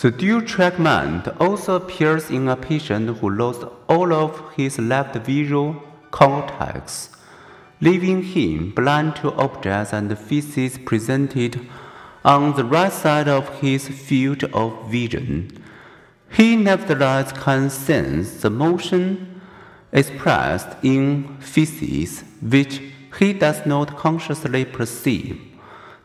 The dual track mind also appears in a patient who lost all of his left visual cortex, leaving him blind to objects and faces presented on the right side of his field of vision. He nevertheless can sense the motion expressed in faces which he does not consciously perceive.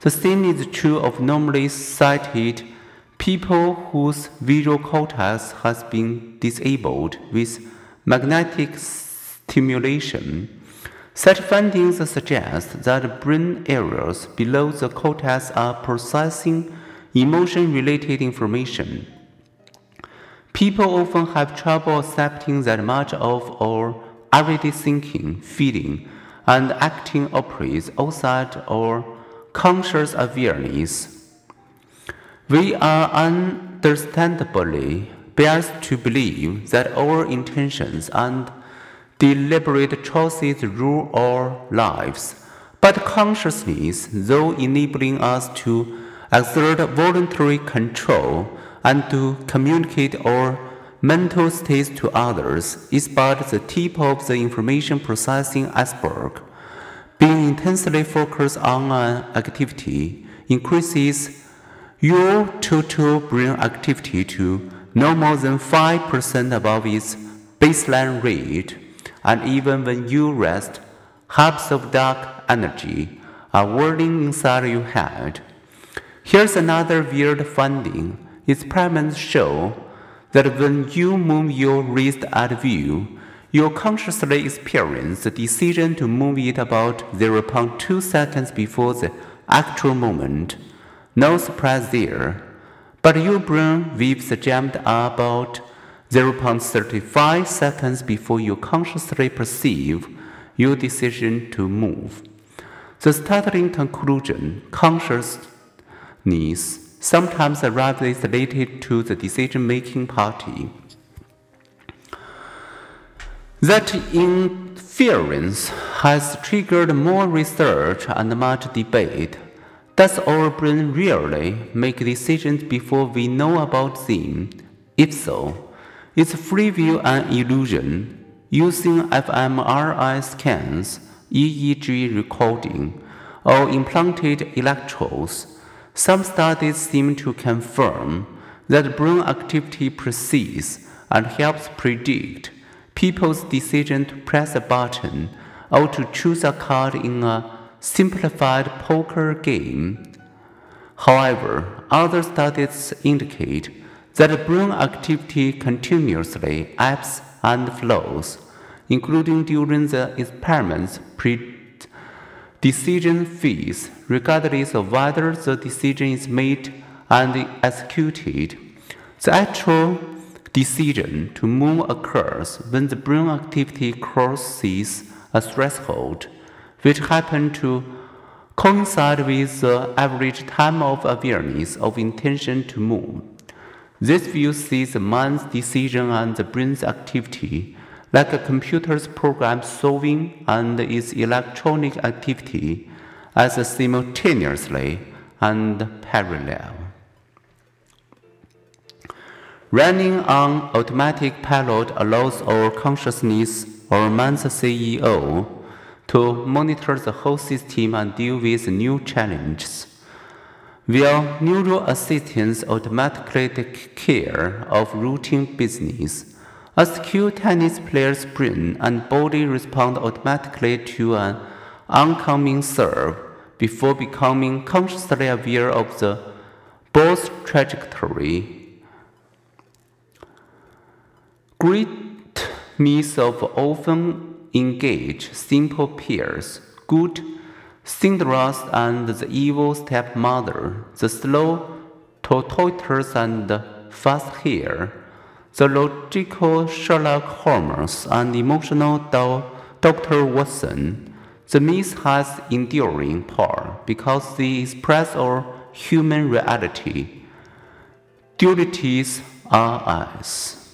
The same is true of normally sighted people whose visual cortex has been disabled with magnetic stimulation. Such findings suggest that brain areas below the cortex are processing emotion related information. People often have trouble accepting that much of our everyday thinking, feeling, and acting operates outside our conscious awareness. We are understandably biased to believe that our intentions and deliberate choices rule our lives, but consciousness, though enabling us to exert voluntary control and to communicate our mental states to others, is but the tip of the information processing iceberg. Being intensely focused on an activity increases your total brain activity to no more than 5% above its baseline rate, and even when you rest, hubs of dark energy are whirling inside your head. Here's another weird finding. Experiments show that when you move your wrist at view, you consciously experience the decision to move it about 0.2 seconds before the actual moment. No surprise there. But your brain waves jumped about 0.35 seconds before you consciously perceive your decision to move. The startling conclusion, consciousness, sometimes arrives related to the decision making party. That inference has triggered more research and much debate. Does our brain really make decisions before we know about them? If so, is free will an illusion? Using fMRI scans, EEG recording, or implanted electrodes, some studies seem to confirm that brain activity precedes and helps predict people's decision to press a button or to choose a card in a simplified poker game. However, other studies indicate that brain activity continuously ebbs and flows, including during the experiment's pre decision phase, regardless of whether the decision is made and executed. The actual decision to move occurs when the brain activity crosses a threshold which happen to coincide with the average time of awareness of intention to move. This view sees the mind's decision and the brain's activity like a computer's program solving and its electronic activity as simultaneously and parallel. Running on automatic pilot allows our consciousness, our mind's CEO, to monitor the whole system and deal with new challenges. While neural assistants automatically take care of routine business, a skilled tennis player's brain and body respond automatically to an oncoming serve before becoming consciously aware of the ball's trajectory. Great means of often engage simple peers, good Cinderella's and the evil stepmother, the slow tortoise and fast hare, the logical Sherlock Holmes and emotional Dr. Watson. The myth has enduring power because they express our human reality. Dualities are us.